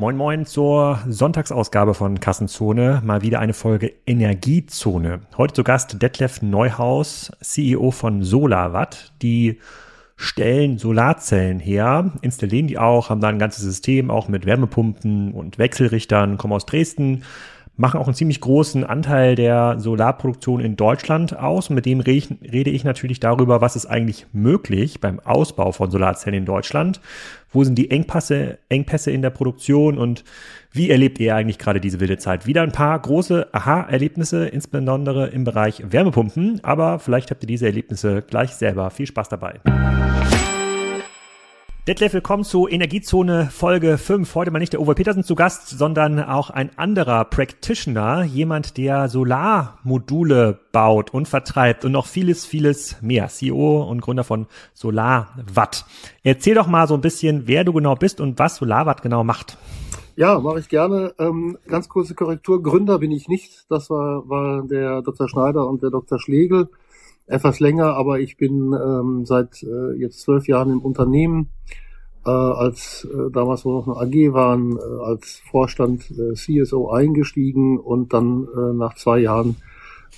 Moin Moin zur Sonntagsausgabe von Kassenzone. Mal wieder eine Folge Energiezone. Heute zu Gast Detlef Neuhaus, CEO von SolarWatt. Die stellen Solarzellen her, installieren die auch, haben da ein ganzes System auch mit Wärmepumpen und Wechselrichtern, kommen aus Dresden, machen auch einen ziemlich großen Anteil der Solarproduktion in Deutschland aus. Und mit dem rede ich natürlich darüber, was ist eigentlich möglich beim Ausbau von Solarzellen in Deutschland. Wo sind die Engpässe, Engpässe in der Produktion und wie erlebt ihr eigentlich gerade diese wilde Zeit? Wieder ein paar große Aha-Erlebnisse, insbesondere im Bereich Wärmepumpen. Aber vielleicht habt ihr diese Erlebnisse gleich selber. Viel Spaß dabei. Detlef, willkommen zu Energiezone Folge 5. Heute mal nicht der Uwe Petersen zu Gast, sondern auch ein anderer Practitioner, jemand, der Solarmodule baut und vertreibt und noch vieles, vieles mehr. CEO und Gründer von SolarWatt. Erzähl doch mal so ein bisschen, wer du genau bist und was SolarWatt genau macht. Ja, mache ich gerne. Ähm, ganz kurze Korrektur. Gründer bin ich nicht. Das war, war der Dr. Schneider und der Dr. Schlegel etwas länger, aber ich bin ähm, seit äh, jetzt zwölf Jahren im Unternehmen, äh, als äh, damals wo noch eine AG waren, äh, als Vorstand äh, CSO eingestiegen und dann äh, nach zwei Jahren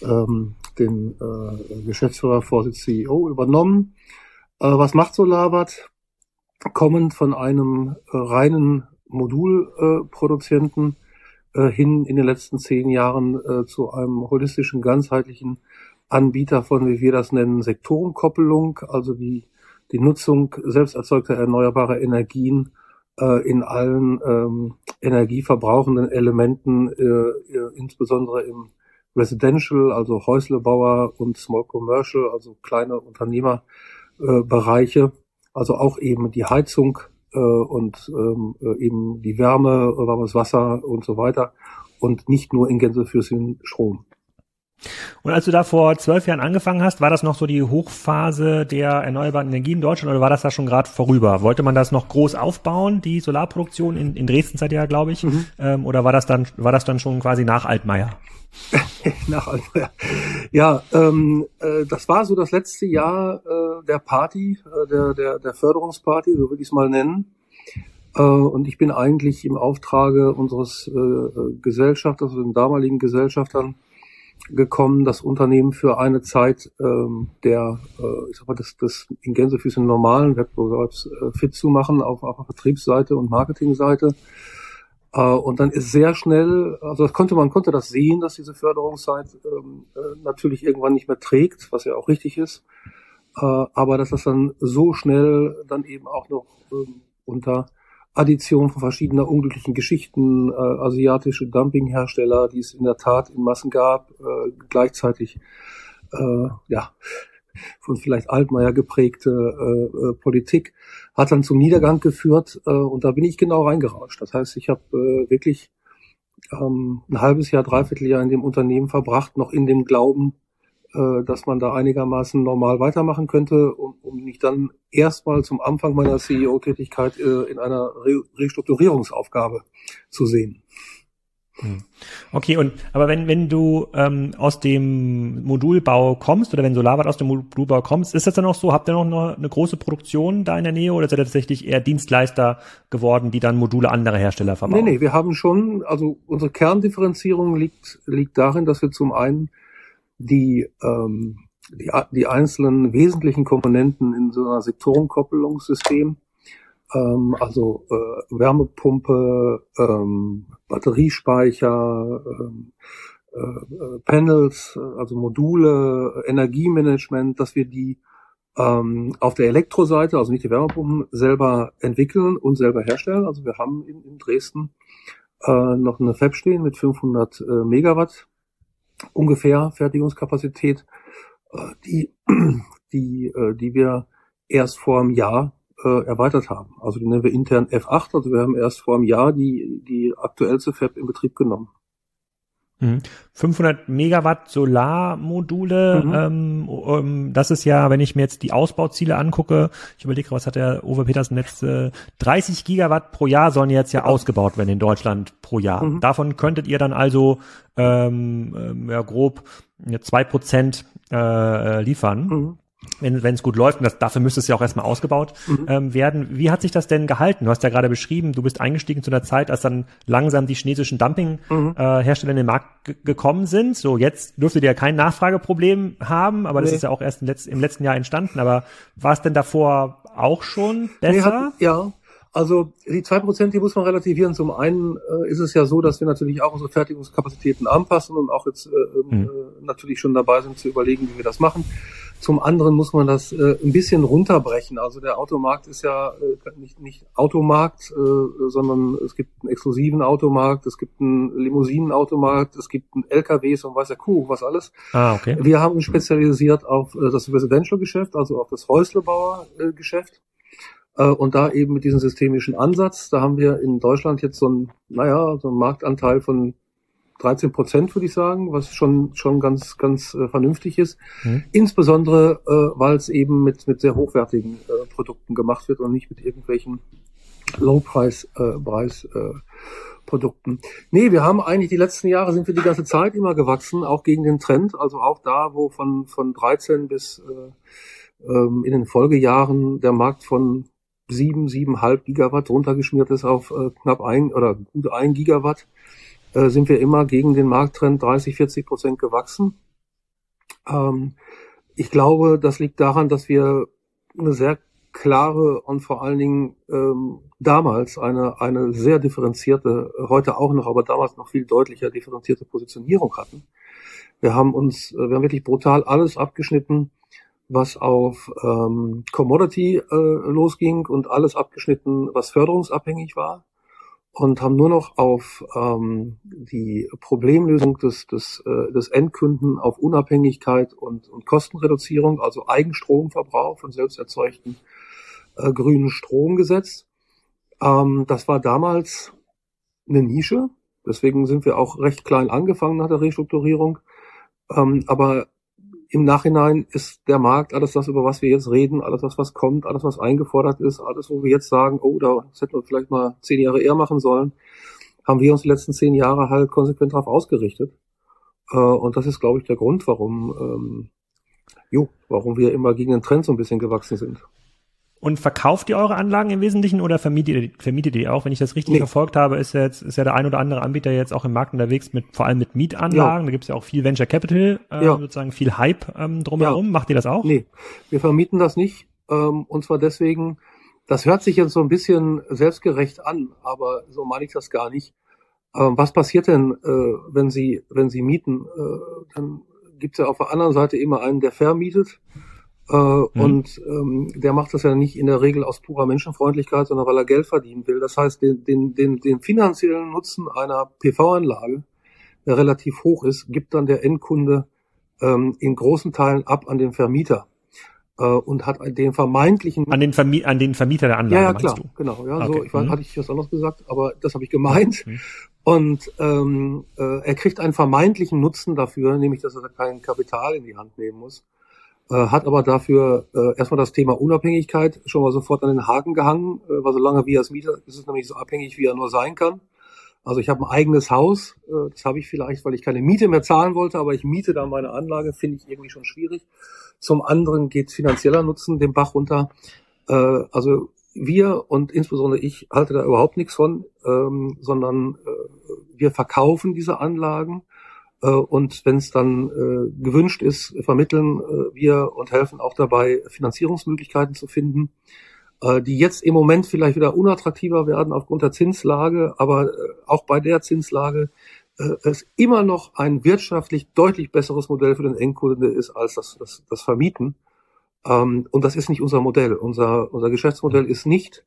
ähm, den äh, Geschäftsführervorsitz CEO übernommen. Äh, was macht Solarwatt? Kommend von einem äh, reinen Modulproduzenten äh, hin in den letzten zehn Jahren äh, zu einem holistischen, ganzheitlichen Anbieter von, wie wir das nennen, Sektorenkoppelung, also die, die Nutzung selbst erzeugter erneuerbarer Energien äh, in allen ähm, energieverbrauchenden Elementen, äh, äh, insbesondere im Residential, also Häuslebauer und Small Commercial, also kleine Unternehmerbereiche, also auch eben die Heizung äh, und ähm, äh, eben die Wärme, warmes Wasser und so weiter und nicht nur in Gänsefüßchen Strom. Und als du da vor zwölf Jahren angefangen hast, war das noch so die Hochphase der erneuerbaren Energien in Deutschland oder war das da schon gerade vorüber? Wollte man das noch groß aufbauen, die Solarproduktion in, in Dresden seid ihr ja, glaube ich, mhm. ähm, oder war das dann war das dann schon quasi nach Altmaier? nach Altmaier. Ja, ähm, äh, das war so das letzte Jahr äh, der Party, äh, der, der der Förderungsparty, so würde ich es mal nennen. Äh, und ich bin eigentlich im Auftrage unseres äh, äh Gesellschafters, also den damaligen Gesellschaftern, gekommen, das Unternehmen für eine Zeit ähm, der, äh, ich sag mal, das, das in Gänsefüßen normalen Wettbewerbs äh, fit zu machen auf, auf Vertriebsseite und Marketingseite. Äh, und dann ist sehr schnell, also das konnte man konnte das sehen, dass diese Förderungszeit ähm, äh, natürlich irgendwann nicht mehr trägt, was ja auch richtig ist. Äh, aber dass das dann so schnell dann eben auch noch ähm, unter Addition von verschiedener unglücklichen Geschichten, äh, asiatische Dumpinghersteller, die es in der Tat in Massen gab, äh, gleichzeitig äh, ja von vielleicht Altmaier geprägte äh, äh, Politik, hat dann zum Niedergang geführt äh, und da bin ich genau reingerauscht. Das heißt, ich habe äh, wirklich ähm, ein halbes Jahr, dreiviertel Jahr in dem Unternehmen verbracht, noch in dem Glauben, äh, dass man da einigermaßen normal weitermachen könnte, um, um mich dann erstmal zum Anfang meiner CEO-Tätigkeit äh, in einer Re Restrukturierungsaufgabe zu sehen. Hm. Okay, und aber wenn wenn du ähm, aus dem Modulbau kommst oder wenn Solarwatt aus dem Modulbau kommst, ist das dann auch so? Habt ihr noch eine, eine große Produktion da in der Nähe oder seid ihr tatsächlich eher Dienstleister geworden, die dann Module anderer Hersteller verbauen? Nee, nee, wir haben schon, also unsere Kerndifferenzierung liegt liegt darin, dass wir zum einen die, ähm, die, die einzelnen wesentlichen Komponenten in so einer Sektorenkoppelungssystem, ähm, also äh, Wärmepumpe, ähm, Batteriespeicher, ähm, äh, Panels, also Module, Energiemanagement, dass wir die ähm, auf der Elektroseite, also nicht die Wärmepumpen, selber entwickeln und selber herstellen. Also wir haben in, in Dresden äh, noch eine Fab stehen mit 500 äh, Megawatt ungefähr Fertigungskapazität, äh, die, die, äh, die wir erst vor einem Jahr äh, erweitert haben. Also die nennen wir intern F8, also wir haben erst vor einem Jahr die, die aktuellste Fab in Betrieb genommen. 500 mhm. Megawatt Solarmodule, mhm. ähm, das ist ja, wenn ich mir jetzt die Ausbauziele angucke, ich überlege, was hat der Uwe Petersen letzte, 30 Gigawatt pro Jahr sollen jetzt ja, ja. ausgebaut werden in Deutschland pro Jahr. Mhm. Davon könntet ihr dann also ähm, ähm ja, grob zwei Prozent äh, liefern. Mhm. Wenn es gut läuft, und das, dafür müsste es ja auch erstmal ausgebaut mhm. ähm, werden. Wie hat sich das denn gehalten? Du hast ja gerade beschrieben, du bist eingestiegen zu einer Zeit, als dann langsam die chinesischen Dumping-Hersteller mhm. äh, in den Markt gekommen sind. So, jetzt dürftet ihr ja kein Nachfrageproblem haben, aber das nee. ist ja auch erst im, Letz im letzten Jahr entstanden. Aber war es denn davor auch schon besser? Nee, hat, ja, also die zwei Prozent, die muss man relativieren. Zum einen äh, ist es ja so, dass wir natürlich auch unsere Fertigungskapazitäten anpassen und auch jetzt äh, mhm. äh, natürlich schon dabei sind zu überlegen, wie wir das machen. Zum anderen muss man das äh, ein bisschen runterbrechen. Also der Automarkt ist ja äh, nicht, nicht Automarkt, äh, sondern es gibt einen exklusiven Automarkt, es gibt einen Limousinenautomarkt, es gibt einen LKWs und weiß der Kuh, was alles. Ah, okay. Wir haben uns spezialisiert auf äh, das Residential-Geschäft, also auf das Häuslebauer-Geschäft. Äh, und da eben mit diesem systemischen Ansatz, da haben wir in Deutschland jetzt so ein, naja, so einen Marktanteil von 13 Prozent, würde ich sagen, was schon, schon ganz, ganz äh, vernünftig ist. Mhm. Insbesondere, äh, weil es eben mit, mit sehr hochwertigen äh, Produkten gemacht wird und nicht mit irgendwelchen Low-Price, äh, äh, Produkten. Nee, wir haben eigentlich die letzten Jahre sind wir die ganze Zeit immer gewachsen, auch gegen den Trend, also auch da, wo von, von 13 bis äh, ähm, in den Folgejahren der Markt von sieben, siebeneinhalb Gigawatt runtergeschmiert ist auf äh, knapp ein oder gut ein Gigawatt, äh, sind wir immer gegen den Markttrend 30, 40 Prozent gewachsen. Ähm, ich glaube, das liegt daran, dass wir eine sehr klare und vor allen Dingen ähm, damals eine, eine sehr differenzierte, heute auch noch, aber damals noch viel deutlicher differenzierte Positionierung hatten. Wir haben uns, äh, wir haben wirklich brutal alles abgeschnitten, was auf ähm, Commodity äh, losging und alles abgeschnitten, was förderungsabhängig war und haben nur noch auf ähm, die Problemlösung des, des, äh, des Endkunden auf Unabhängigkeit und, und Kostenreduzierung, also Eigenstromverbrauch von selbst erzeugten äh, grünen Strom gesetzt. Ähm, das war damals eine Nische, deswegen sind wir auch recht klein angefangen nach der Restrukturierung. Ähm, aber im Nachhinein ist der Markt, alles das, über was wir jetzt reden, alles das, was kommt, alles, was eingefordert ist, alles, wo wir jetzt sagen, oh, da hätten wir vielleicht mal zehn Jahre eher machen sollen, haben wir uns die letzten zehn Jahre halt konsequent darauf ausgerichtet. Äh, und das ist, glaube ich, der Grund, warum, ähm, jo, warum wir immer gegen den Trend so ein bisschen gewachsen sind. Und verkauft ihr eure Anlagen im Wesentlichen oder vermietet ihr, vermietet ihr auch? Wenn ich das richtig nee. verfolgt habe, ist jetzt ist ja der ein oder andere Anbieter jetzt auch im Markt unterwegs mit vor allem mit Mietanlagen. Ja. Da gibt es ja auch viel Venture Capital, äh, ja. sozusagen viel Hype ähm, drumherum. Ja. Macht ihr das auch? Nee, wir vermieten das nicht. Ähm, und zwar deswegen, das hört sich jetzt so ein bisschen selbstgerecht an, aber so meine ich das gar nicht. Ähm, was passiert denn, äh, wenn Sie, wenn Sie mieten? Äh, dann gibt es ja auf der anderen Seite immer einen, der vermietet. Äh, mhm. Und ähm, der macht das ja nicht in der Regel aus purer Menschenfreundlichkeit, sondern weil er Geld verdienen will. Das heißt, den, den, den, den finanziellen Nutzen einer PV-Anlage, der relativ hoch ist, gibt dann der Endkunde ähm, in großen Teilen ab an den Vermieter äh, und hat den vermeintlichen an den, Vermi an den Vermieter der Anlage. Ja, ja klar, du? genau. Ja, okay. so ich weiß, mhm. hatte ich was anderes gesagt, aber das habe ich gemeint. Mhm. Und ähm, äh, er kriegt einen vermeintlichen Nutzen dafür, nämlich dass er kein Kapital in die Hand nehmen muss hat aber dafür äh, erstmal das Thema Unabhängigkeit schon mal sofort an den Haken gehangen, äh, weil solange wie er es mietet, ist es nämlich so abhängig, wie er nur sein kann. Also ich habe ein eigenes Haus, äh, das habe ich vielleicht, weil ich keine Miete mehr zahlen wollte, aber ich miete da meine Anlage, finde ich irgendwie schon schwierig. Zum anderen geht finanzieller Nutzen den Bach runter. Äh, also wir und insbesondere ich halte da überhaupt nichts von, ähm, sondern äh, wir verkaufen diese Anlagen äh, und wenn es dann äh, gewünscht ist, vermitteln äh, wir und helfen auch dabei, Finanzierungsmöglichkeiten zu finden, äh, die jetzt im Moment vielleicht wieder unattraktiver werden aufgrund der Zinslage, aber äh, auch bei der Zinslage äh, es immer noch ein wirtschaftlich deutlich besseres Modell für den Endkunde ist als das, das, das Vermieten. Ähm, und das ist nicht unser Modell. Unser, unser Geschäftsmodell ist nicht,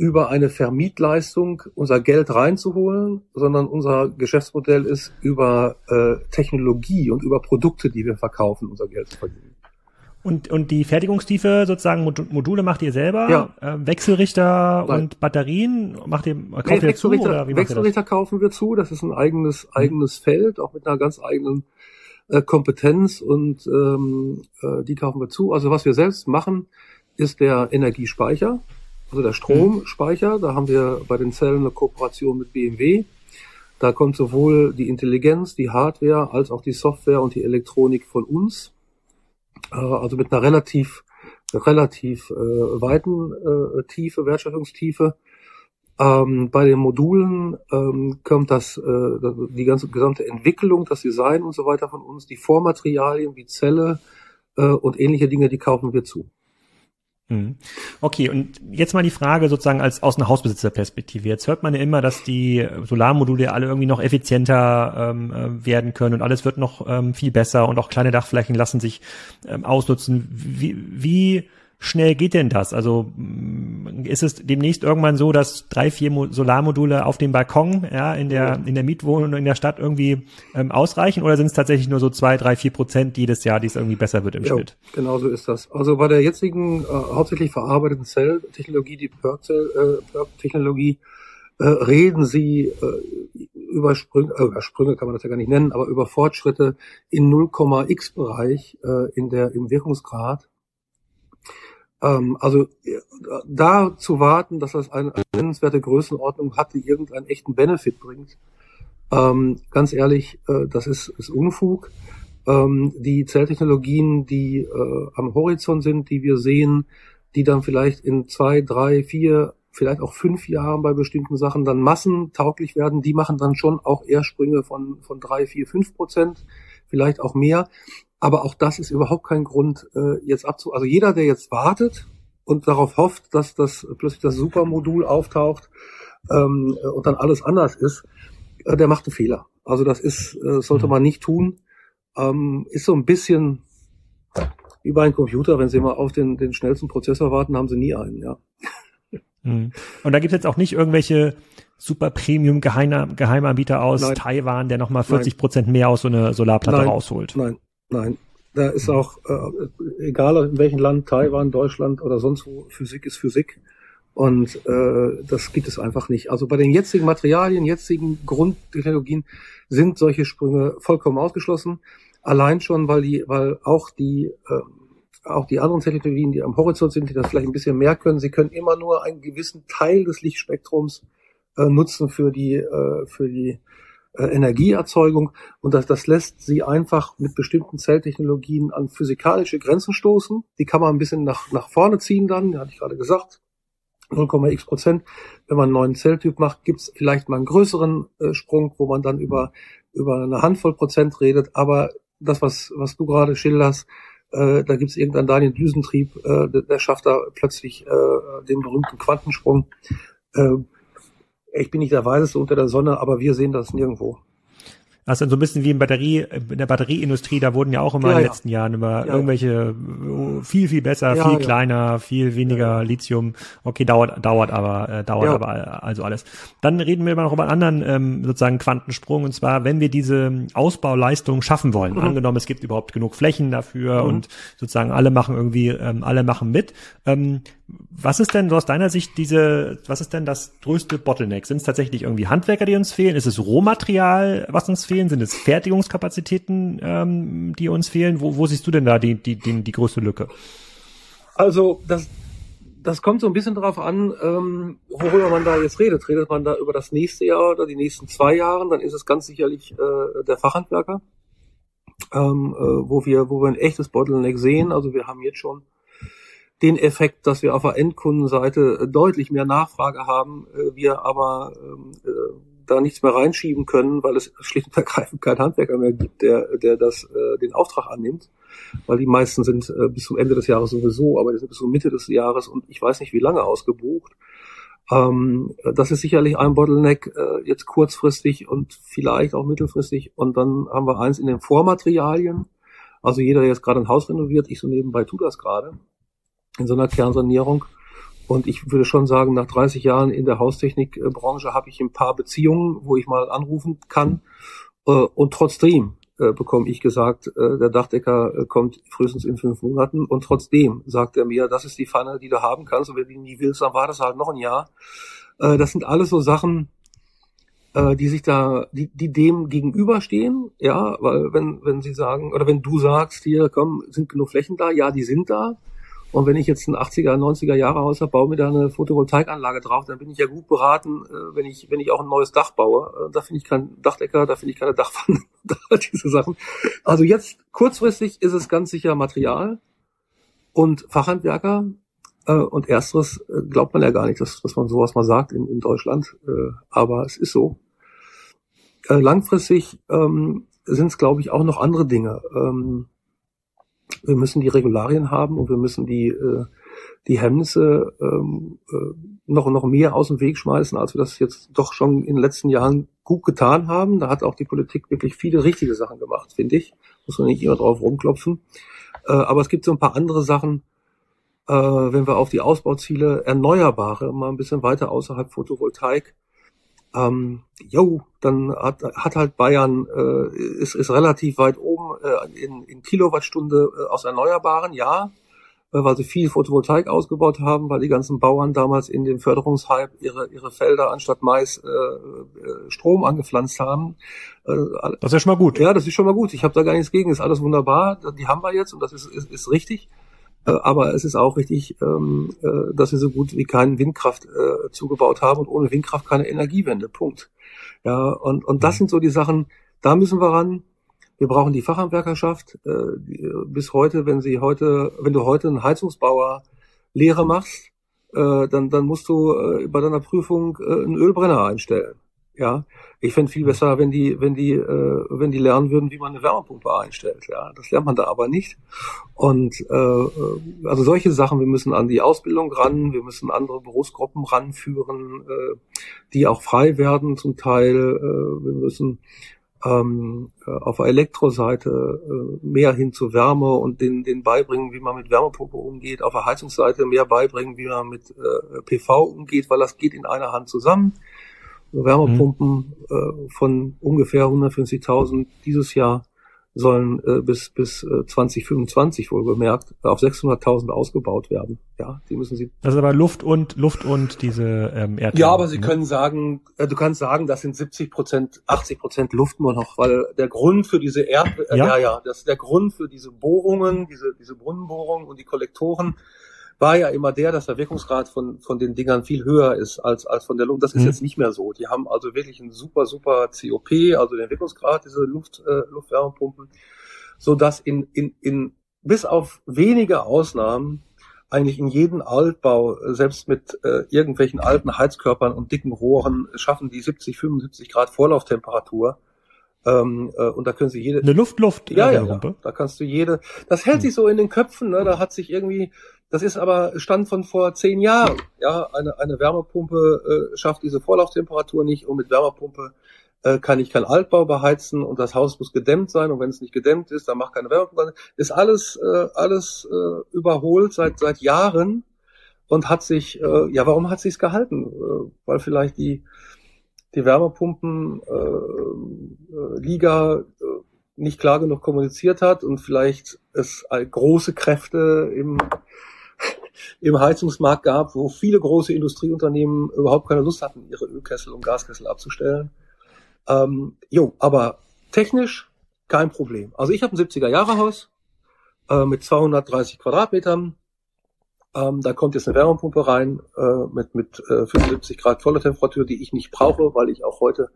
über eine Vermietleistung unser Geld reinzuholen, sondern unser Geschäftsmodell ist über äh, Technologie und über Produkte, die wir verkaufen, unser Geld zu verdienen. Und, und die Fertigungstiefe sozusagen Module macht ihr selber? Ja. Äh, Wechselrichter Nein. und Batterien macht ihr, kauft nee, ihr zu oder wie Wechselrichter kaufen wir zu. Das ist ein eigenes, mhm. eigenes Feld, auch mit einer ganz eigenen äh, Kompetenz und ähm, äh, die kaufen wir zu. Also was wir selbst machen, ist der Energiespeicher. Also der Stromspeicher, da haben wir bei den Zellen eine Kooperation mit BMW. Da kommt sowohl die Intelligenz, die Hardware als auch die Software und die Elektronik von uns. äh, also mit einer relativ relativ äh, weiten äh, Tiefe, Wertschöpfungstiefe. Ähm, bei den Modulen ähm, kommt das, äh, die ganze gesamte Entwicklung, das Design und so weiter von uns, die Vormaterialien wie Zelle äh, und ähnliche Dinge, die kaufen wir zu. Mhm. Okay, und jetzt mal die Frage sozusagen als aus einer Hausbesitzerperspektive. Jetzt hört man ja immer, dass die Solarmodule alle irgendwie noch effizienter ähm, äh, werden können und alles wird noch ähm, viel besser und auch kleine Dachflächen lassen sich ähm, ausnutzen. Wie, wie schnell geht denn das? Also mm, ist es demnächst irgendwann so, dass drei, vier Solarmodule auf dem Balkon, ja, in der, in der Mietwohnung in der Stadt irgendwie ähm, ausreichen oder sind es tatsächlich nur so zwei, drei, vier Prozent jedes Jahr, die es irgendwie besser wird im ja, Schnitt? Genau so ist das. Also bei der jetzigen äh, hauptsächlich verarbeiteten Zelltechnologie, die PERC-Technologie, äh, äh, reden sie äh, über Sprünge, äh, über Sprünge kann man das ja gar nicht nennen, aber über Fortschritte in 0,x Bereich äh, in der im Wirkungsgrad ähm, also da zu warten, dass das eine nennenswerte Größenordnung hat, die irgendeinen echten Benefit bringt, ähm, ganz ehrlich, äh, das ist, ist Unfug. Ähm, die Zelltechnologien, die äh, am Horizont sind, die wir sehen, die dann vielleicht in zwei, drei, vier, vielleicht auch fünf Jahren bei bestimmten Sachen dann massentauglich werden, die machen dann schon auch eher von, von drei, vier, fünf Prozent, vielleicht auch mehr. Aber auch das ist überhaupt kein Grund, äh, jetzt abzu. Also jeder, der jetzt wartet und darauf hofft, dass das plötzlich das Supermodul auftaucht ähm, und dann alles anders ist, äh, der macht einen Fehler. Also das ist, äh, sollte mhm. man nicht tun. Ähm, ist so ein bisschen wie bei einem Computer, wenn Sie mal auf den, den schnellsten Prozessor warten, haben Sie nie einen, ja. Mhm. Und da gibt es jetzt auch nicht irgendwelche super Premium Geheimanbieter aus Nein. Taiwan, der nochmal 40 Prozent mehr aus so einer Solarplatte Nein. rausholt. Nein, Nein, da ist auch, äh, egal in welchem Land, Taiwan, Deutschland oder sonst wo, Physik ist Physik. Und äh, das gibt es einfach nicht. Also bei den jetzigen Materialien, jetzigen Grundtechnologien sind solche Sprünge vollkommen ausgeschlossen. Allein schon, weil die, weil auch die äh, auch die anderen Technologien, die am Horizont sind, die das vielleicht ein bisschen mehr können, sie können immer nur einen gewissen Teil des Lichtspektrums äh, nutzen für die äh, für die äh, Energieerzeugung und das, das lässt sie einfach mit bestimmten Zelltechnologien an physikalische Grenzen stoßen. Die kann man ein bisschen nach, nach vorne ziehen dann, hatte ich gerade gesagt. 0,x Prozent. Wenn man einen neuen Zelltyp macht, gibt es vielleicht mal einen größeren äh, Sprung, wo man dann über, über eine Handvoll Prozent redet. Aber das, was, was du gerade schilderst, äh, da gibt es irgendeinen Daniel Düsentrieb, äh, der, der schafft da plötzlich äh, den berühmten Quantensprung. Äh, ich bin nicht der Weiseste unter der Sonne, aber wir sehen das nirgendwo. Also so ein bisschen wie in Batterie, in der Batterieindustrie, da wurden ja auch immer ja, in den letzten ja. Jahren immer ja, irgendwelche oh, viel, viel besser, viel kleiner, viel weniger Lithium. Okay, dauert, dauert aber, äh, dauert aber also alles. Dann reden wir immer noch über einen anderen ähm, sozusagen Quantensprung und zwar, wenn wir diese Ausbauleistung schaffen wollen. Mhm. Angenommen, es gibt überhaupt genug Flächen dafür mhm. und sozusagen alle machen irgendwie, ähm, alle machen mit. Ähm, was ist denn aus deiner Sicht diese, was ist denn das größte Bottleneck? Sind es tatsächlich irgendwie Handwerker, die uns fehlen? Ist es Rohmaterial, was uns fehlen? Sind es Fertigungskapazitäten, ähm, die uns fehlen? Wo, wo siehst du denn da die, die, die, die größte Lücke? Also das, das kommt so ein bisschen darauf an, ähm, worüber man da jetzt redet. Redet man da über das nächste Jahr oder die nächsten zwei Jahre, dann ist es ganz sicherlich äh, der Fachhandwerker, ähm, äh, wo wir, wo wir ein echtes Bottleneck sehen. Also wir haben jetzt schon den Effekt, dass wir auf der Endkundenseite deutlich mehr Nachfrage haben, äh, wir aber ähm, äh, da nichts mehr reinschieben können, weil es schlicht und ergreifend keinen Handwerker mehr gibt, der, der das, äh, den Auftrag annimmt. Weil die meisten sind äh, bis zum Ende des Jahres sowieso, aber die sind bis zum Mitte des Jahres und ich weiß nicht wie lange ausgebucht. Ähm, das ist sicherlich ein Bottleneck äh, jetzt kurzfristig und vielleicht auch mittelfristig. Und dann haben wir eins in den Vormaterialien. Also jeder, der jetzt gerade ein Haus renoviert, ich so nebenbei tue das gerade in so einer Kernsanierung. Und ich würde schon sagen, nach 30 Jahren in der Haustechnikbranche habe ich ein paar Beziehungen, wo ich mal anrufen kann. Äh, und trotzdem äh, bekomme ich gesagt, äh, der Dachdecker kommt frühestens in fünf Monaten. Und trotzdem sagt er mir, das ist die Pfanne, die du haben kannst. Und wenn du die nie willst, dann war das halt noch ein Jahr. Das sind alles so Sachen, die sich da, die, die dem gegenüberstehen, ja, weil wenn, wenn sie sagen, oder wenn du sagst, hier, komm, sind genug Flächen da, ja, die sind da, Und wenn ich jetzt ein 80er, 90er Jahre Haus habe, baue mir da eine Photovoltaikanlage drauf, dann bin ich ja gut beraten, äh, wenn ich, wenn ich auch ein neues Dach baue. Äh, da finde ich keinen Dachdecker, da finde ich keine Dachpfanne, diese Sachen. Also jetzt kurzfristig ist es ganz sicher Material und Fachhandwerker. Äh, und ersteres glaubt man ja gar nicht, dass, dass man sowas mal sagt in, in Deutschland. Aber es ist so. Langfristig ähm, sind es, glaube ich, auch noch andere Dinge. Ähm, wir müssen die Regularien haben und wir müssen die, äh, die Hemmnisse ähm, äh, noch, noch mehr aus dem Weg schmeißen, als wir das jetzt doch schon in den letzten Jahren gut getan haben. Da hat auch die Politik wirklich viele richtige Sachen gemacht, finde ich. Muss man nicht immer drauf rumklopfen. Äh, aber es gibt so ein paar andere Sachen, äh, wenn wir auf die Ausbauziele Erneuerbare mal ein bisschen weiter außerhalb Photovoltaik ähm, jo, dann hat, hat halt Bayern äh, ist, ist relativ weit oben äh, in, in Kilowattstunde äh, aus Erneuerbaren, ja, äh, weil sie viel Photovoltaik ausgebaut haben, weil die ganzen Bauern damals in dem Förderungshype ihre ihre Felder anstatt Mais äh, äh, Strom angepflanzt haben. Äh, das ist ja schon mal gut. Ja, das ist schon mal gut. Ich habe da gar nichts gegen. Ist alles wunderbar. Die haben wir jetzt und das ist ist, ist richtig. Äh, aber es ist auch richtig, ähm, äh, dass wir so gut wie keinen Windkraft äh, zugebaut haben und ohne Windkraft keine Energiewende. Punkt. Ja, und, und das mhm. sind so die Sachen, da müssen wir ran. Wir brauchen die Fachhandwerkerschaft. bis heute, wenn sie heute, wenn du heute einen Heizungsbauer Lehre machst, dann, dann musst du bei deiner Prüfung einen Ölbrenner einstellen. Ja, ich fände viel besser, wenn die, wenn die, äh, wenn die lernen würden, wie man eine Wärmepumpe einstellt. Ja, das lernt man da aber nicht. Und äh, also solche Sachen, wir müssen an die Ausbildung ran, wir müssen andere Berufsgruppen ranführen, äh, die auch frei werden zum Teil. Äh, wir müssen ähm, auf der Elektroseite äh, mehr hin zu Wärme und den, den beibringen, wie man mit Wärmepumpe umgeht. Auf der Heizungsseite mehr beibringen, wie man mit äh, PV umgeht, weil das geht in einer Hand zusammen. Wärmepumpen mhm. äh, von ungefähr 150.000 dieses Jahr sollen äh, bis bis äh, 2025 wohl bemerkt auf 600.000 ausgebaut werden. Ja, die müssen sie. Das ist aber Luft und Luft und diese ähm, Erdbeeren. Ja, aber sie ne? können sagen, äh, du kannst sagen, das sind 70 Prozent, 80 Prozent Luft nur noch, weil der Grund für diese Erd, äh, ja? ja, ja, das ist der Grund für diese Bohrungen, diese diese Brunnenbohrungen und die Kollektoren war ja immer der, dass der Wirkungsgrad von, von den Dingern viel höher ist als, als von der Luft. Das ist mhm. jetzt nicht mehr so. Die haben also wirklich einen super, super COP, also den Wirkungsgrad, diese Luft, äh, Luftwärmepumpen, so dass in, in, in, bis auf wenige Ausnahmen eigentlich in jedem Altbau, selbst mit äh, irgendwelchen alten Heizkörpern und dicken Rohren, schaffen die 70, 75 Grad Vorlauftemperatur. Ähm, äh, und da können sie jede. Eine Luft-Luft. Ja, ja, ja. Da kannst du jede. Das hält hm. sich so in den Köpfen. Ne? Da hat sich irgendwie das ist aber Stand von vor zehn Jahren. Ja, eine, eine Wärmepumpe äh, schafft diese Vorlauftemperatur nicht und mit Wärmepumpe äh, kann ich kein Altbau beheizen und das Haus muss gedämmt sein und wenn es nicht gedämmt ist, dann macht keine Wärmepumpe. Ist alles äh, alles äh, überholt seit seit Jahren und hat sich äh, ja, warum hat sich's gehalten? Äh, weil vielleicht die die Wärmepumpen äh, äh, Liga äh, nicht klar genug kommuniziert hat und vielleicht es große Kräfte im im Heizungsmarkt gab, wo viele große Industrieunternehmen überhaupt keine Lust hatten, ihre Ölkessel und Gaskessel abzustellen. Ähm, jo, aber technisch kein Problem. Also ich habe ein 70er-Jahre-Haus äh, mit 230 Quadratmetern. Ähm, da kommt jetzt eine Wärmepumpe rein äh, mit, mit äh, 75 Grad voller Temperatur, die ich nicht brauche, weil ich auch heute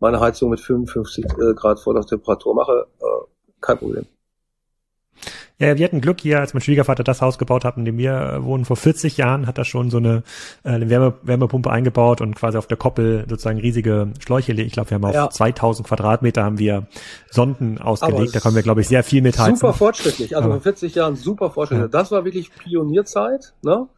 meine Heizung mit 55 äh, Grad voller Temperatur mache. Äh, kein Problem. Ja, wir hatten Glück hier, als mein Schwiegervater das Haus gebaut hat, in dem wir äh, wohnen. Vor 40 Jahren hat er schon so eine, äh, eine Wärme, Wärmepumpe eingebaut und quasi auf der Koppel sozusagen riesige Schläuche. Ich glaube, wir haben auf ja. 2000 Quadratmeter haben wir Sonden ausgelegt. Da kommen wir, glaube ich, sehr viel mit heizen. Super fortschrittlich. Also vor 40 Jahren super fortschrittlich. Ja. Das war wirklich Pionierzeit. Ne?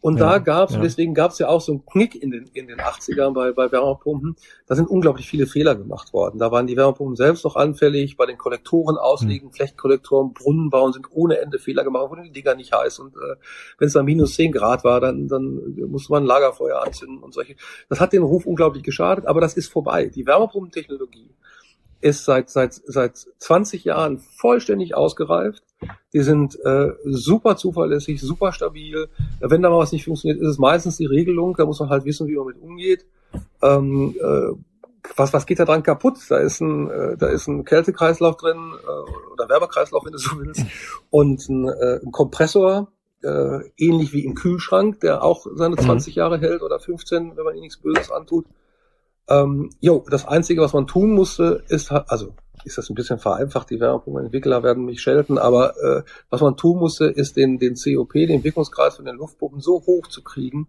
Und ja, da gab's, ja. deswegen gab's ja auch so einen Knick in den, in den 80ern bei, bei Wärmepumpen. Da sind unglaublich viele Fehler gemacht worden. Da waren die Wärmepumpen selbst noch anfällig, bei den Kollektoren auslegen, hm. Flechtkollektoren, Brunnen bauen sind ohne Ende Fehler gemacht, wurden die Dinger nicht heiß. Und äh, wenn es dann minus 10 Grad war, dann, dann musste man ein Lagerfeuer anzünden und solche. Das hat den Ruf unglaublich geschadet, aber das ist vorbei. Die Wärmepumpentechnologie ist seit, seit, seit 20 Jahren vollständig ausgereift. Die sind äh, super zuverlässig, super stabil. Wenn da mal was nicht funktioniert, ist es meistens die Regelung. Da muss man halt wissen, wie man mit umgeht. Ähm, äh, was, was geht da dran kaputt? Da ist ein, äh, da ist ein Kältekreislauf drin äh, oder Wärmekreislauf, wenn du so willst, und ein, äh, ein Kompressor äh, ähnlich wie im Kühlschrank, der auch seine 20 mhm. Jahre hält oder 15, wenn man ihm nichts Böses antut. Ähm, jo, das Einzige, was man tun musste, ist, also ist das ein bisschen vereinfacht, die Wärmepumpenentwickler werden mich schelten, aber äh, was man tun musste, ist den, den COP, den Wirkungskreis von den Luftpumpen so hoch zu kriegen,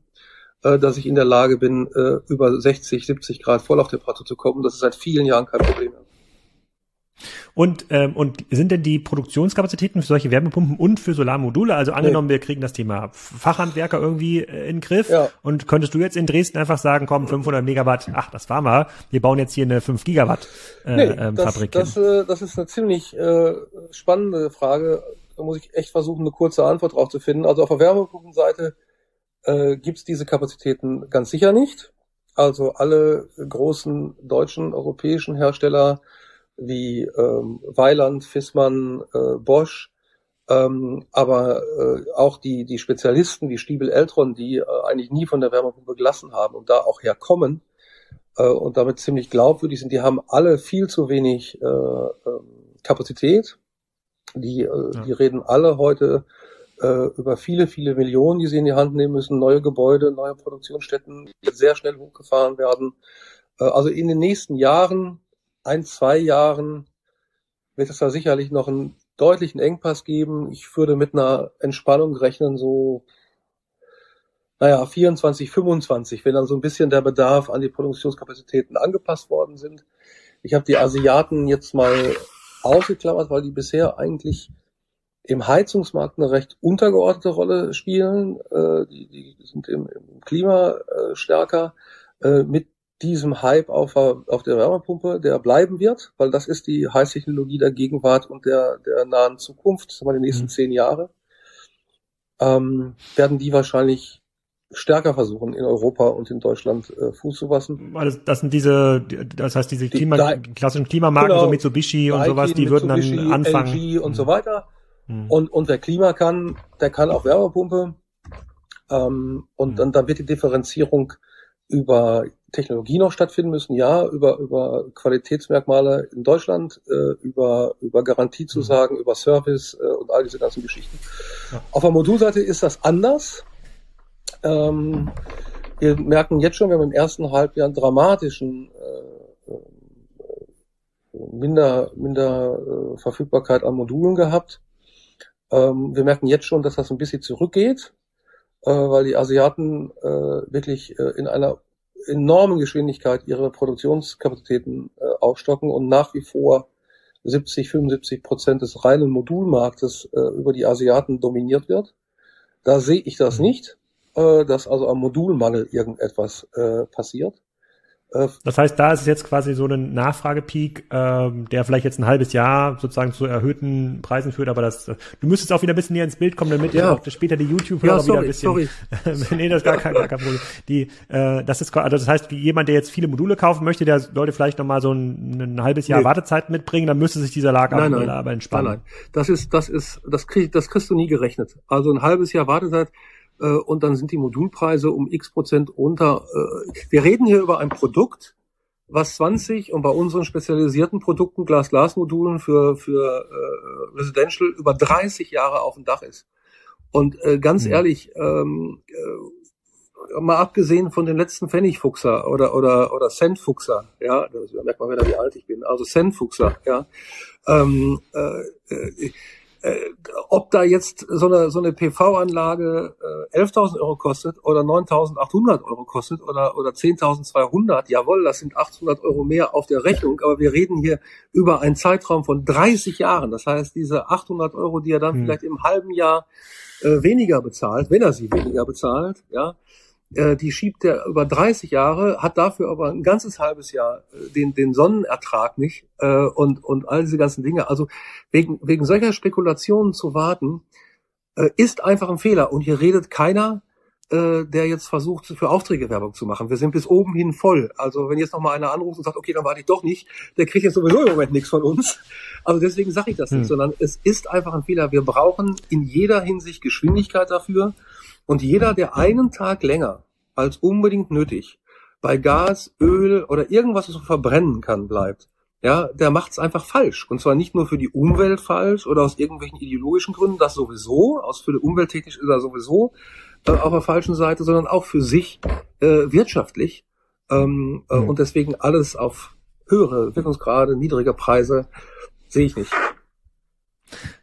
äh, dass ich in der Lage bin, äh, über 60, 70 Grad Vorlauftemperatur zu kommen. Das ist seit vielen Jahren kein Problem mehr. Und, ähm, und sind denn die Produktionskapazitäten für solche Wärmepumpen und für Solarmodule, also angenommen, nee. wir kriegen das Thema Fachhandwerker irgendwie äh, in den Griff ja. und könntest du jetzt in Dresden einfach sagen, komm, 500 Megawatt, ach, das war mal, wir bauen jetzt hier eine 5 Gigawatt äh, nee, ähm, das, Fabrik das, hin. Äh, das ist eine ziemlich äh, spannende Frage. Da muss ich echt versuchen, eine kurze Antwort drauf zu finden. Also auf der Wärmepumpenseite äh, gibt es diese Kapazitäten ganz sicher nicht. Also alle großen deutschen, europäischen Hersteller wie ähm, Weiland, Fissmann, äh, Bosch, ähm, aber äh, auch die, die Spezialisten wie Stiebel Eltron, die äh, eigentlich nie von der Wärmepumpe gelassen haben und da auch herkommen äh, und damit ziemlich glaubwürdig sind, die haben alle viel zu wenig äh, äh, Kapazität. Die, äh, ja. die reden alle heute äh, über viele, viele Millionen, die sie in die Hand nehmen müssen, neue Gebäude, neue Produktionsstätten, die sehr schnell hochgefahren werden. Äh, also in den nächsten Jahren ein, zwei Jahren wird es da sicherlich noch einen deutlichen Engpass geben. Ich würde mit einer Entspannung rechnen, so, naja, 24, 25, wenn dann so ein bisschen der Bedarf an die Produktionskapazitäten angepasst worden sind. Ich habe die Asiaten jetzt mal ausgeklammert, weil die bisher eigentlich im Heizungsmarkt eine recht untergeordnete Rolle spielen. Äh, die, die sind im, im Klima äh, stärker. Äh, mit diesem Hype auf, auf der Wärmepumpe, der bleiben wird, weil das ist die Heißtechnologie der Gegenwart und der, der nahen Zukunft, sagen wir die nächsten mhm. zehn Jahre, ähm, werden die wahrscheinlich stärker versuchen, in Europa und in Deutschland äh, Fuß zu fassen. Also das sind diese, das heißt diese Klima, die, klassischen Klimamarken, genau, so Mitsubishi und sowas, die würden dann anfangen. LG und mhm. so weiter. Mhm. Und, und wer Klima kann, der kann auch Wärmepumpe. Ähm, und mhm. dann, dann wird die Differenzierung über Technologie noch stattfinden müssen, ja, über, über Qualitätsmerkmale in Deutschland, äh, über, über Garantiezusagen, mhm. über Service äh, und all diese ganzen Geschichten. Ja. Auf der Modulseite ist das anders. Ähm, wir merken jetzt schon, wir haben im ersten Halbjahr einen dramatischen äh, äh, minder, minder äh, Verfügbarkeit an Modulen gehabt. Ähm, wir merken jetzt schon, dass das ein bisschen zurückgeht, äh, weil die Asiaten äh, wirklich äh, in einer enormen Geschwindigkeit ihre Produktionskapazitäten äh, aufstocken und nach wie vor 70, 75 Prozent des reinen Modulmarktes äh, über die Asiaten dominiert wird. Da sehe ich das mhm. nicht, äh, dass also am Modulmangel irgendetwas passiert. Äh, das heißt, da ist es jetzt quasi so ein Nachfragepeak, ähm, der vielleicht jetzt ein halbes Jahr sozusagen zu erhöhten Preisen führt, aber das, du müsstest auch wieder ein bisschen näher ins Bild kommen, damit ja. auch später die YouTube-Hörer ja, wieder ein bisschen. Sorry. nee, das ist gar kein, gar kein Problem. Die, äh, das ist, also das heißt, jemand, der jetzt viele Module kaufen möchte, der sollte vielleicht nochmal so ein, ein halbes Jahr nee. Wartezeit mitbringen, dann müsste sich dieser Lager nein, nein, aber entspannen. Nein, nein. Das ist, das ist, das krieg, das kriegst du nie gerechnet. Also ein halbes Jahr Wartezeit, äh, und dann sind die Modulpreise um x Prozent runter. Äh, wir reden hier über ein Produkt, was 20 und bei unseren spezialisierten Produkten Glas-Glas-Modulen für, für äh, Residential über 30 Jahre auf dem Dach ist. Und äh, ganz mhm. ehrlich, ähm, äh, mal abgesehen von den letzten Pfennigfuchser oder oder oder Centfuchser, ja, da merkt man wieder, wie alt ich bin. Also Centfuchser, ja. Ähm, äh, äh, äh, ob da jetzt so eine, so eine PV-Anlage äh, 11.000 Euro kostet oder 9.800 Euro kostet oder, oder 10.200, jawohl, das sind 800 Euro mehr auf der Rechnung, aber wir reden hier über einen Zeitraum von 30 Jahren. Das heißt, diese 800 Euro, die er dann hm. vielleicht im halben Jahr äh, weniger bezahlt, wenn er sie weniger bezahlt, ja, äh, die schiebt er über 30 Jahre, hat dafür aber ein ganzes halbes Jahr äh, den, den Sonnenertrag nicht äh, und, und all diese ganzen Dinge. Also wegen, wegen solcher Spekulationen zu warten, äh, ist einfach ein Fehler. Und hier redet keiner, äh, der jetzt versucht, für Aufträge Werbung zu machen. Wir sind bis oben hin voll. Also wenn jetzt noch mal einer anruft und sagt, okay, dann warte ich doch nicht, der kriegt jetzt sowieso im Moment nichts von uns. Also deswegen sage ich das hm. nicht, sondern es ist einfach ein Fehler. Wir brauchen in jeder Hinsicht Geschwindigkeit dafür. Und jeder, der einen Tag länger als unbedingt nötig bei Gas, Öl oder irgendwas, was man verbrennen kann, bleibt, ja, der macht es einfach falsch. Und zwar nicht nur für die Umwelt falsch oder aus irgendwelchen ideologischen Gründen, das sowieso, aus für die umwelttechnisch ist er sowieso äh, auf der falschen Seite, sondern auch für sich äh, wirtschaftlich. Ähm, äh, mhm. Und deswegen alles auf höhere Wirkungsgrade, niedrige Preise sehe ich nicht.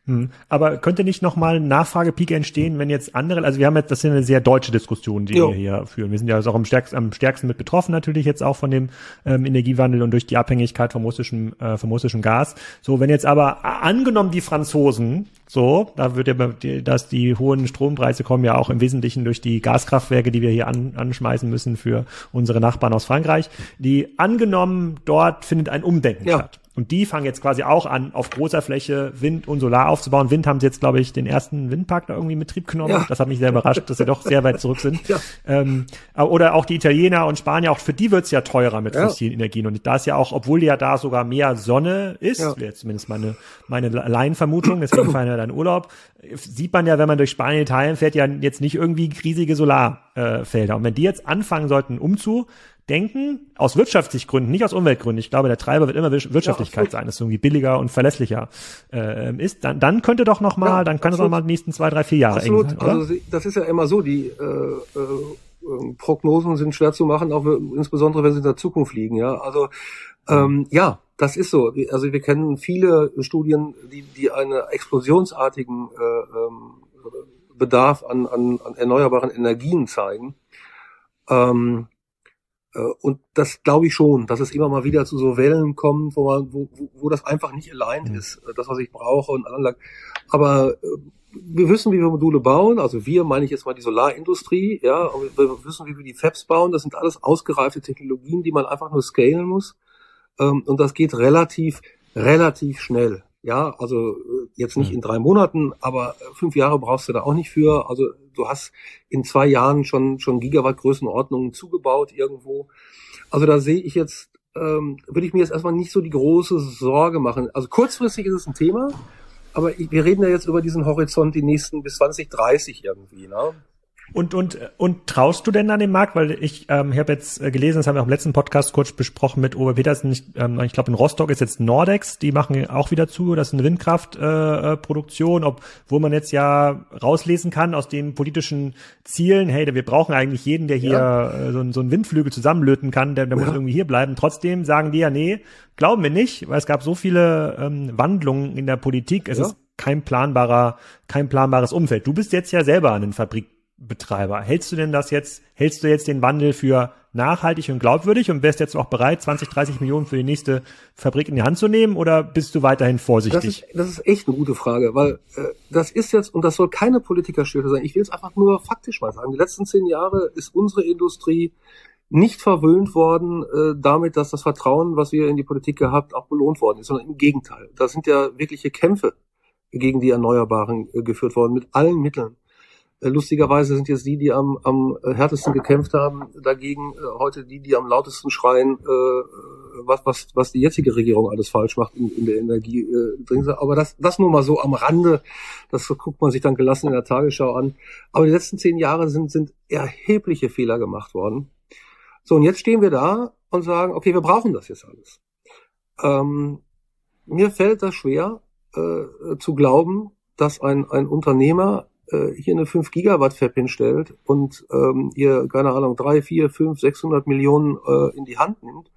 Hm. Aber könnte nicht nochmal ein Nachfragepeak entstehen, wenn jetzt andere, also wir haben jetzt, das ist eine sehr deutsche Diskussion, die jo. wir hier führen. Wir sind ja also auch am stärksten, am stärksten mit betroffen natürlich jetzt auch von dem ähm, Energiewandel und durch die Abhängigkeit vom russischen, äh, vom russischen Gas. So, wenn jetzt aber angenommen die Franzosen, so, da wird ja, dass die hohen Strompreise kommen ja auch im Wesentlichen durch die Gaskraftwerke, die wir hier an, anschmeißen müssen für unsere Nachbarn aus Frankreich. Die angenommen, dort findet ein Umdenken ja. statt. Und die fangen jetzt quasi auch an, auf großer Fläche Wind und Solar aufzubauen. Wind haben sie jetzt, glaube ich, den ersten Windpark da irgendwie in Betrieb genommen. Ja. Das hat mich sehr überrascht, dass sie doch sehr weit zurück sind. Ja. Ähm, oder auch die Italiener und Spanier, auch für die wird's ja teurer mit ja. fossilen Energien. Und da ist ja auch, obwohl ja da sogar mehr Sonne ist, ja. zumindest meine, meine Laienvermutung, deswegen fahren ja dann Urlaub, sieht man ja, wenn man durch Spanien, Italien fährt, ja jetzt nicht irgendwie riesige Solarfelder. Äh, und wenn die jetzt anfangen sollten, umzu denken, aus wirtschaftlichen Gründen, nicht aus Umweltgründen. Ich glaube, der Treiber wird immer Wirtschaftlichkeit ja, sein, dass es irgendwie billiger und verlässlicher äh, ist. Dann, dann könnte doch noch mal, ja, dann könnte es noch mal die nächsten zwei, drei, vier Jahre absolut. eng sein? Also das ist ja immer so, die äh, äh, Prognosen sind schwer zu machen, auch insbesondere wenn sie in der Zukunft liegen. Ja, also ähm, ja, das ist so. Also wir kennen viele Studien, die, die einen explosionsartigen äh, ähm, Bedarf an, an, an erneuerbaren Energien zeigen. Ähm, äh, und das glaube ich schon, dass es immer mal wieder zu so Wellen kommt, wo man, wo, wo das einfach nicht aligned mhm. ist, äh, das, was ich brauche und anderen. Aber äh, wir wissen, wie wir Module bauen. Also wir meine ich jetzt mal die Solarindustrie, ja, und wir wissen, wie wir die Fabs bauen. Das sind alles ausgereifte Technologien, die man einfach nur scalen muss. Ähm, und das geht relativ, relativ schnell. Ja, also jetzt nicht mhm. in drei Monaten, aber fünf Jahre brauchst du da auch nicht für. Also du hast in zwei Jahren schon, schon Gigawatt Größenordnungen zugebaut irgendwo. Also da sehe ich jetzt, ähm, würde ich mir jetzt erstmal nicht so die große Sorge machen. Also kurzfristig ist es ein Thema, aber wir reden ja jetzt über diesen Horizont die nächsten bis 2030 irgendwie. Ne? Und, und, und traust du denn an den Markt? Weil ich, ähm, ich habe jetzt äh, gelesen, das haben wir auch im letzten Podcast kurz besprochen mit Ober Petersen. Ich, ähm, ich glaube, in Rostock ist jetzt Nordex, die machen auch wieder zu. Das ist eine Windkraftproduktion, äh, obwohl man jetzt ja rauslesen kann aus den politischen Zielen, hey, wir brauchen eigentlich jeden, der hier ja. äh, so, so einen Windflügel zusammenlöten kann, der, der ja. muss irgendwie hier bleiben. Trotzdem sagen die ja, nee, glauben wir nicht, weil es gab so viele ähm, Wandlungen in der Politik. Es ja. ist kein planbarer, kein planbares Umfeld. Du bist jetzt ja selber an den Fabrik Betreiber. Hältst du denn das jetzt, hältst du jetzt den Wandel für nachhaltig und glaubwürdig und wärst jetzt auch bereit, 20, 30 Millionen für die nächste Fabrik in die Hand zu nehmen oder bist du weiterhin vorsichtig? Das ist, das ist echt eine gute Frage, weil äh, das ist jetzt, und das soll keine Politikerstelle sein, ich will es einfach nur faktisch mal sagen, die letzten zehn Jahre ist unsere Industrie nicht verwöhnt worden äh, damit, dass das Vertrauen, was wir in die Politik gehabt, auch belohnt worden ist, sondern im Gegenteil. Da sind ja wirkliche Kämpfe gegen die Erneuerbaren äh, geführt worden, mit allen Mitteln. Äh, lustigerweise sind jetzt die, die am, am härtesten gekämpft haben, dagegen äh, heute die, die am lautesten schreien, äh, was, was, was die jetzige Regierung alles falsch macht in, in der Energie. Äh, Aber das, das nur mal so am Rande, das guckt man sich dann gelassen in der Tagesschau an. Aber die letzten zehn Jahre sind, sind erhebliche Fehler gemacht worden. So, und jetzt stehen wir da und sagen, okay, wir brauchen das jetzt alles. Ähm, mir fällt das schwer äh, zu glauben, dass ein, ein Unternehmer äh, hier eine 5 Gigawatt Fab hinstellt und ähm, ihr, keine Ahnung, drei, vier, fünf, 600 Millionen äh, in die Hand nimmt,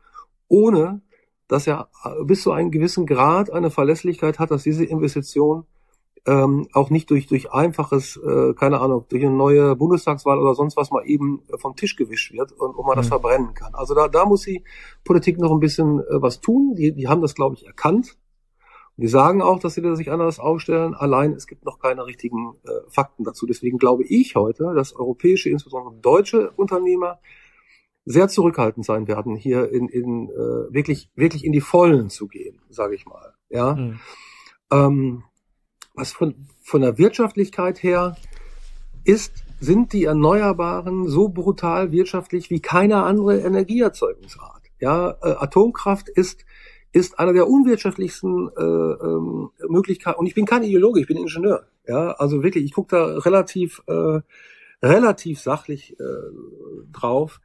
ohne dass er äh, bis zu einem gewissen Grad eine Verlässlichkeit hat, dass diese Investition ähm, auch nicht durch, durch einfaches, äh, keine Ahnung, durch eine neue Bundestagswahl oder sonst was mal eben vom Tisch gewischt wird und, und man mhm. das verbrennen kann. Also da, da muss die Politik noch ein bisschen äh, was tun. Die, die haben das, glaube ich, erkannt die sagen auch, dass sie sich anders aufstellen. Allein es gibt noch keine richtigen äh, Fakten dazu. Deswegen glaube ich heute, dass europäische, insbesondere deutsche Unternehmer sehr zurückhaltend sein werden, hier in, in äh, wirklich wirklich in die Vollen zu gehen, sage ich mal. Ja, mhm. ähm, was von von der Wirtschaftlichkeit her ist, sind die Erneuerbaren so brutal wirtschaftlich wie keine andere Energieerzeugungsart. Ja, äh, Atomkraft ist ist einer der unwirtschaftlichsten äh, ähm, Möglichkeiten. Und ich bin kein Ideologe, ich bin Ingenieur. Ja, also wirklich, ich gucke da relativ, äh, relativ sachlich äh, drauf.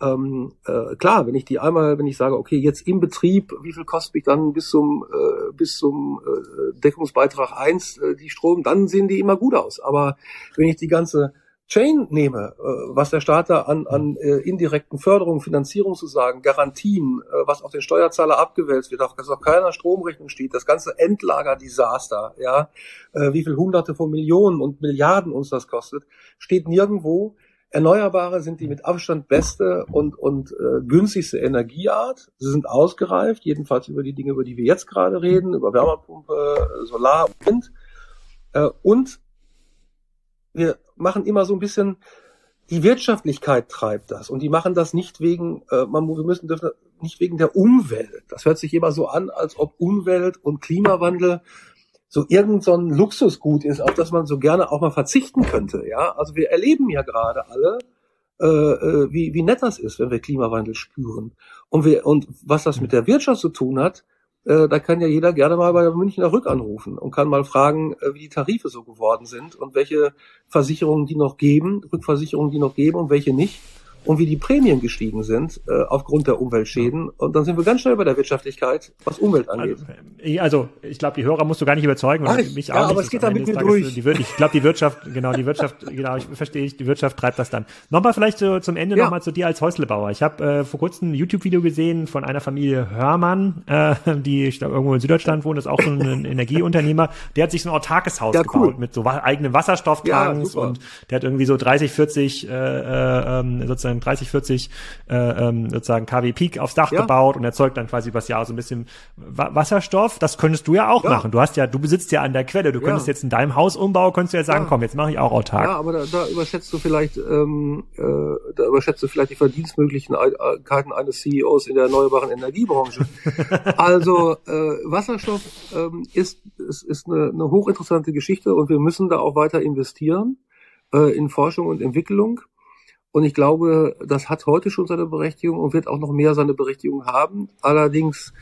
ähm, äh, klar, wenn ich die einmal, wenn ich sage, okay, jetzt im Betrieb, wie viel kostet mich dann bis zum äh, bis zum äh, Deckungsbeitrag eins äh, die Strom, dann sehen die immer gut aus. Aber wenn ich die ganze Chain nehme, äh, was der Staat da an, an äh, indirekten Förderungen, Finanzierung zu sagen, Garantien, äh, was auf den Steuerzahler abgewälzt wird, dass auf keiner Stromrechnung steht, das ganze Endlager-Desaster, ja, äh, wie viel Hunderte von Millionen und Milliarden uns das kostet, steht nirgendwo. Erneuerbare sind die mit Abstand beste und, und äh, günstigste Energieart. Sie sind ausgereift, jedenfalls über die Dinge, über die wir jetzt gerade reden, über Wärmepumpe, Solar und Wind. Äh, und wir machen immer so ein bisschen, die Wirtschaftlichkeit treibt das. Und die machen das nicht wegen, äh, man, wir müssen dürfen nicht wegen der Umwelt. Das hört sich immer so an, als ob Umwelt und Klimawandel so irgend so ein Luxusgut ist, auf das man so gerne auch mal verzichten könnte. Ja, also wir erleben ja gerade alle, äh, äh, wie, wie nett das ist, wenn wir Klimawandel spüren. Und wir, und was das mit der Wirtschaft zu tun hat, äh, da kann ja jeder gerne mal bei der Münchner Rück anrufen und kann mal fragen, äh, wie die Tarife so geworden sind und welche Versicherungen die noch geben, Rückversicherungen die noch geben und welche nicht und wie die Prämien gestiegen sind äh, aufgrund der Umweltschäden. Und dann sind wir ganz schnell bei der Wirtschaftlichkeit, was Umwelt angeht. Also, also ich glaube, die Hörer musst du gar nicht überzeugen. Ach, mich auch ja, nicht. aber es geht dann mit mir durch. Die, ich glaube, die Wirtschaft, genau, die Wirtschaft, genau, ich verstehe ich, die Wirtschaft treibt das dann. Nochmal vielleicht so zum Ende ja. nochmal zu dir als Häuslebauer. Ich habe äh, vor kurzem ein YouTube-Video gesehen von einer Familie Hörmann, äh, die ich glaube, irgendwo in Süddeutschland wohnt, ist auch so ein Energieunternehmer. Der hat sich so ein autarkes Haus ja, cool. gebaut mit so eigenen Wasserstofftanks und der hat irgendwie so 30, 40 äh, äh, ähm, sozusagen sozusagen 30, 40 äh, ähm, sozusagen kW Peak aufs Dach ja. gebaut und erzeugt dann quasi übers Jahr so ein bisschen Wasserstoff. Das könntest du ja auch ja. machen. Du hast ja, du besitzt ja an der Quelle. Du könntest jetzt in deinem Haus umbauen, könntest du ja sagen, komm, jetzt mache ich auch autark. Ja, aber da, da überschätzt du vielleicht, ähm, äh, da überschätzt du vielleicht die Verdienstmöglichkeiten eines CEOs in der erneuerbaren Energiebranche. also äh, Wasserstoff ähm, ist, ist, ist eine, eine hochinteressante Geschichte und wir müssen da auch weiter investieren äh, in Forschung und Entwicklung. Und ich glaube, das hat heute schon seine Berechtigung und wird auch noch mehr seine Berechtigung haben. Allerdings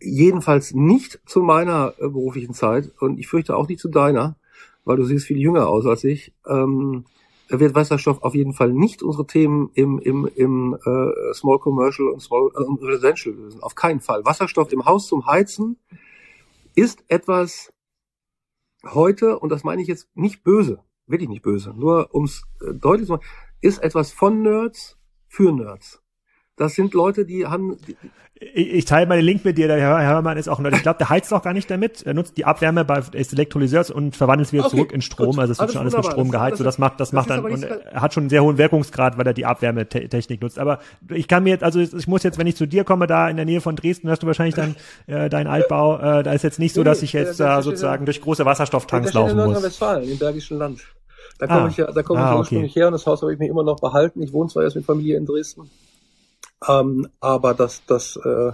jedenfalls nicht zu meiner äh, beruflichen Zeit und ich fürchte auch nicht zu deiner, weil du siehst viel jünger aus als ich. Ähm, wird Wasserstoff auf jeden Fall nicht unsere Themen im, im, im äh, Small Commercial und Small äh, Residential lösen. Auf keinen Fall. Wasserstoff im Haus zum Heizen ist etwas heute, und das meine ich jetzt nicht böse, wirklich nicht böse, nur ums äh, deutlich zu machen, ist etwas von Nerds für Nerds. Das sind Leute, die haben. Ich, ich teile meine Link mit dir, der Herr Hörmann ist auch ein Nerd. Ich glaube, der heizt auch gar nicht damit. Er nutzt die Abwärme bei ist Elektrolyseurs und verwandelt es wieder okay, zurück in Strom. Gut, also es wird schon alles mit Strom geheizt. So, das macht, das, das macht dann, und er hat schon einen sehr hohen Wirkungsgrad, weil er die Abwärmetechnik nutzt. Aber ich kann mir jetzt, also ich muss jetzt, wenn ich zu dir komme, da in der Nähe von Dresden, hast du wahrscheinlich dann äh, deinen Altbau, äh, da ist jetzt nicht so, dass ich jetzt da äh, sozusagen durch große Wasserstofftanks laufen muss. In Nordrhein-Westfalen, im Bergischen Land. Da komme ah. ich ja, da komme ah, ich ursprünglich okay. her und das Haus habe ich mir immer noch behalten. Ich wohne zwar erst mit Familie in Dresden, ähm, aber das, das, äh,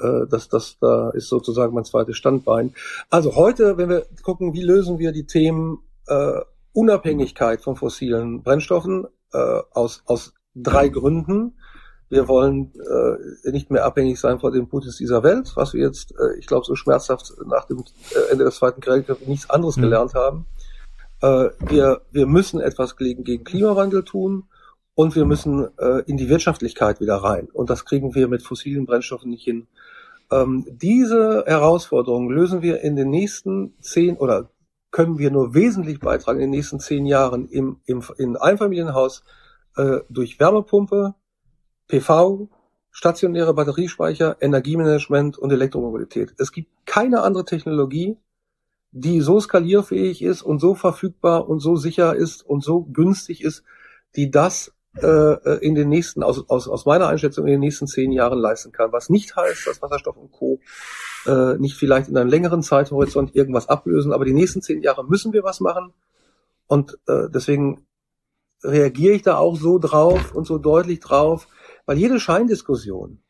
äh, das, das, da ist sozusagen mein zweites Standbein. Also heute, wenn wir gucken, wie lösen wir die Themen äh, Unabhängigkeit von fossilen Brennstoffen äh, aus, aus drei Gründen. Wir wollen äh, nicht mehr abhängig sein von den Putins dieser Welt, was wir jetzt, äh, ich glaube, so schmerzhaft nach dem äh, Ende des Zweiten Weltkriegs nichts anderes mhm. gelernt haben äh, wir, wir müssen etwas gegen, gegen Klimawandel tun und wir müssen äh, in die Wirtschaftlichkeit wieder rein. Und das kriegen wir mit fossilen Brennstoffen nicht hin. Ähm, diese Herausforderungen lösen wir in den nächsten zehn oder können wir nur wesentlich beitragen in den nächsten zehn Jahren im, im in Einfamilienhaus äh, durch Wärmepumpe, PV, stationäre Batteriespeicher, Energiemanagement und Elektromobilität. Es gibt keine andere Technologie, die so skalierfähig ist und so verfügbar und so sicher ist und so günstig ist, die das äh, in den nächsten, aus, aus, aus meiner Einschätzung, in den nächsten zehn Jahren leisten kann. Was nicht heißt, dass Wasserstoff und Co. Äh, nicht vielleicht in einem längeren Zeithorizont irgendwas ablösen, aber die nächsten zehn Jahre müssen wir was machen. Und äh, deswegen reagiere ich da auch so drauf und so deutlich drauf, weil jede Scheindiskussion,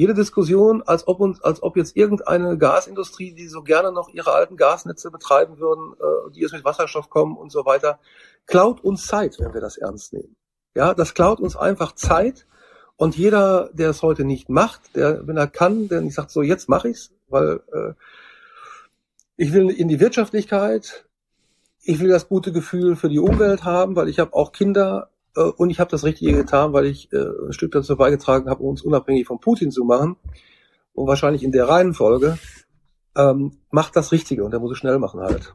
jede Diskussion, als ob uns, als ob jetzt irgendeine Gasindustrie, die so gerne noch ihre alten Gasnetze betreiben würden, äh, die jetzt mit Wasserstoff kommen und so weiter, klaut uns Zeit, wenn wir das ernst nehmen. Ja, das klaut uns einfach Zeit. Und jeder, der es heute nicht macht, der, wenn er kann, der nicht sagt, so jetzt mache ich's, weil äh, ich will in die Wirtschaftlichkeit, ich will das gute Gefühl für die Umwelt haben, weil ich habe auch Kinder und ich habe das Richtige getan, weil ich äh, ein Stück dazu beigetragen habe, uns unabhängig von Putin zu machen. Und wahrscheinlich in der Reihenfolge ähm, macht das Richtige und der muss es schnell machen halt.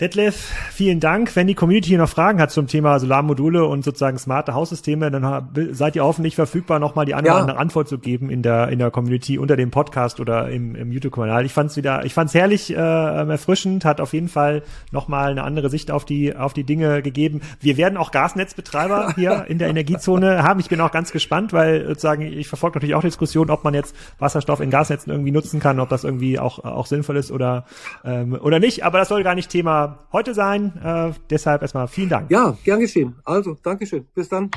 Detlef, vielen Dank. Wenn die Community noch Fragen hat zum Thema Solarmodule und sozusagen smarte Haussysteme, dann seid ihr hoffentlich verfügbar, nochmal die ja. andere Antwort zu geben in der, in der Community unter dem Podcast oder im, im YouTube-Kanal. Ich fand's wieder, ich fand's herrlich äh, erfrischend, hat auf jeden Fall nochmal eine andere Sicht auf die, auf die Dinge gegeben. Wir werden auch Gasnetzbetreiber hier in der Energiezone haben. Ich bin auch ganz gespannt, weil sozusagen ich verfolge natürlich auch die Diskussion, ob man jetzt Wasserstoff in Gasnetzen irgendwie nutzen kann, ob das irgendwie auch, auch sinnvoll ist oder, ähm, oder nicht. Aber das soll gar nicht Thema heute sein. Äh, deshalb erstmal vielen Dank. Ja, gern geschehen. Also, Dankeschön. Bis dann.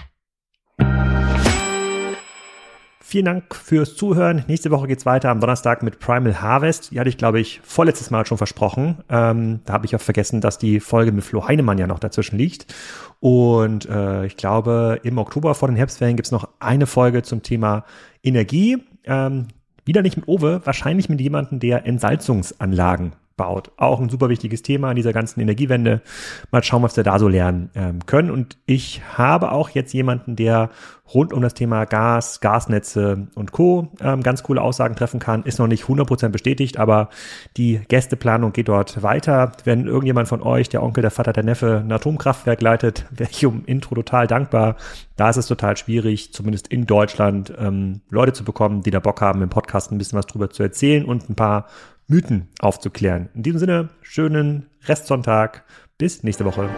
Vielen Dank fürs Zuhören. Nächste Woche geht's weiter am Donnerstag mit Primal Harvest. Die hatte ich, glaube ich, vorletztes Mal schon versprochen. Ähm, da habe ich auch vergessen, dass die Folge mit Flo Heinemann ja noch dazwischen liegt. Und äh, ich glaube, im Oktober vor den Herbstferien gibt's noch eine Folge zum Thema Energie. Ähm, wieder nicht mit Owe, wahrscheinlich mit jemandem, der Entsalzungsanlagen baut. Auch ein super wichtiges Thema in dieser ganzen Energiewende. Mal schauen, was wir da so lernen ähm, können. Und ich habe auch jetzt jemanden, der rund um das Thema Gas, Gasnetze und Co. Ähm, ganz coole Aussagen treffen kann. Ist noch nicht 100% bestätigt, aber die Gästeplanung geht dort weiter. Wenn irgendjemand von euch, der Onkel, der Vater, der Neffe, ein Atomkraftwerk leitet, wäre ich um Intro total dankbar. Da ist es total schwierig, zumindest in Deutschland, ähm, Leute zu bekommen, die da Bock haben, im Podcast ein bisschen was drüber zu erzählen und ein paar Mythen aufzuklären. In diesem Sinne, schönen Restsonntag. Bis nächste Woche.